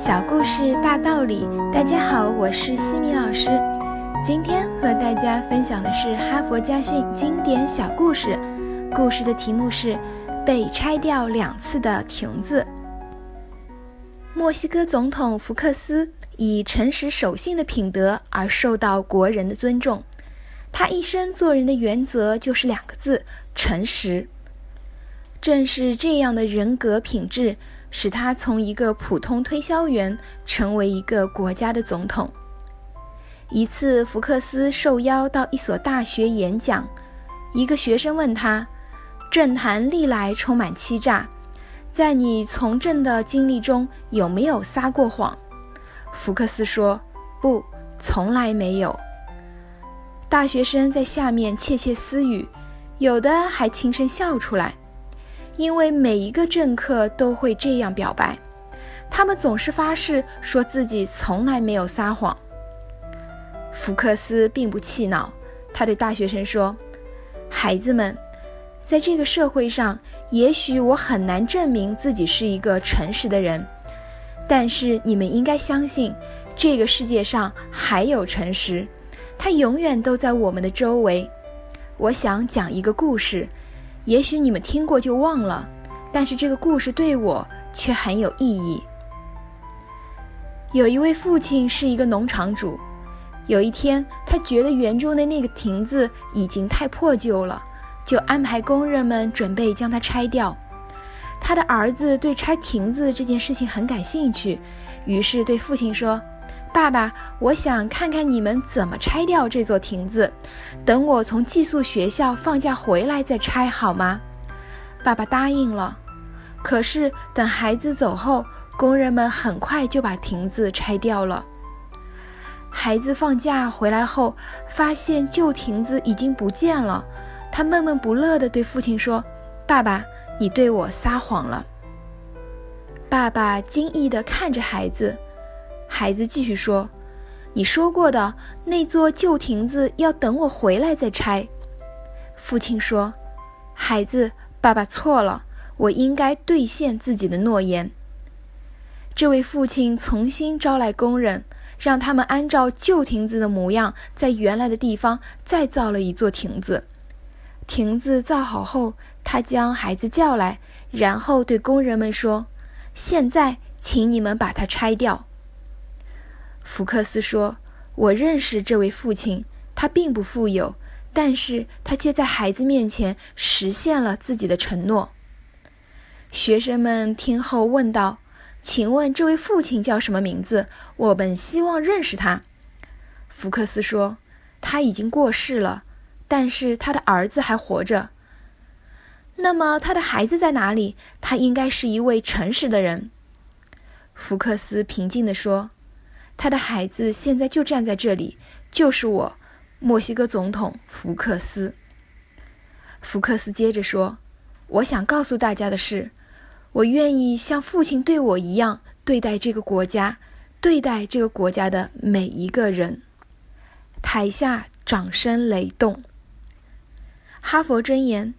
小故事大道理，大家好，我是西米老师。今天和大家分享的是哈佛家训经典小故事，故事的题目是《被拆掉两次的亭子》。墨西哥总统福克斯以诚实守信的品德而受到国人的尊重，他一生做人的原则就是两个字：诚实。正是这样的人格品质，使他从一个普通推销员成为一个国家的总统。一次，福克斯受邀到一所大学演讲，一个学生问他：“政坛历来充满欺诈，在你从政的经历中有没有撒过谎？”福克斯说：“不，从来没有。”大学生在下面窃窃私语，有的还轻声笑出来。因为每一个政客都会这样表白，他们总是发誓说自己从来没有撒谎。福克斯并不气恼，他对大学生说：“孩子们，在这个社会上，也许我很难证明自己是一个诚实的人，但是你们应该相信，这个世界上还有诚实，它永远都在我们的周围。我想讲一个故事。”也许你们听过就忘了，但是这个故事对我却很有意义。有一位父亲是一个农场主，有一天他觉得园中的那个亭子已经太破旧了，就安排工人们准备将它拆掉。他的儿子对拆亭子这件事情很感兴趣，于是对父亲说。爸爸，我想看看你们怎么拆掉这座亭子。等我从寄宿学校放假回来再拆好吗？爸爸答应了。可是等孩子走后，工人们很快就把亭子拆掉了。孩子放假回来后，发现旧亭子已经不见了。他闷闷不乐地对父亲说：“爸爸，你对我撒谎了。”爸爸惊异地看着孩子。孩子继续说：“你说过的那座旧亭子要等我回来再拆。”父亲说：“孩子，爸爸错了，我应该兑现自己的诺言。”这位父亲重新招来工人，让他们按照旧亭子的模样，在原来的地方再造了一座亭子。亭子造好后，他将孩子叫来，然后对工人们说：“现在，请你们把它拆掉。”福克斯说：“我认识这位父亲，他并不富有，但是他却在孩子面前实现了自己的承诺。”学生们听后问道：“请问这位父亲叫什么名字？我们希望认识他。”福克斯说：“他已经过世了，但是他的儿子还活着。那么他的孩子在哪里？他应该是一位诚实的人。”福克斯平静地说。他的孩子现在就站在这里，就是我，墨西哥总统福克斯。福克斯接着说：“我想告诉大家的是，我愿意像父亲对我一样对待这个国家，对待这个国家的每一个人。”台下掌声雷动。哈佛箴言：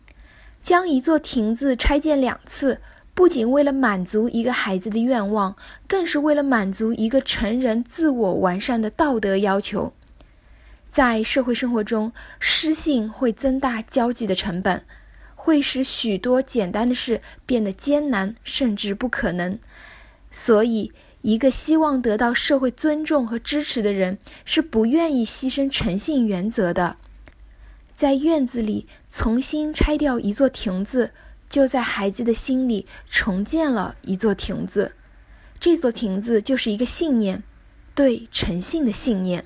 将一座亭子拆建两次。不仅为了满足一个孩子的愿望，更是为了满足一个成人自我完善的道德要求。在社会生活中，失信会增大交际的成本，会使许多简单的事变得艰难甚至不可能。所以，一个希望得到社会尊重和支持的人，是不愿意牺牲诚信原则的。在院子里重新拆掉一座亭子。就在孩子的心里重建了一座亭子，这座亭子就是一个信念，对诚信的信念。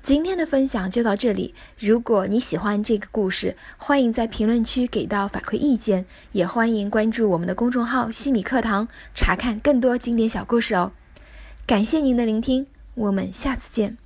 今天的分享就到这里，如果你喜欢这个故事，欢迎在评论区给到反馈意见，也欢迎关注我们的公众号“西米课堂”，查看更多经典小故事哦。感谢您的聆听，我们下次见。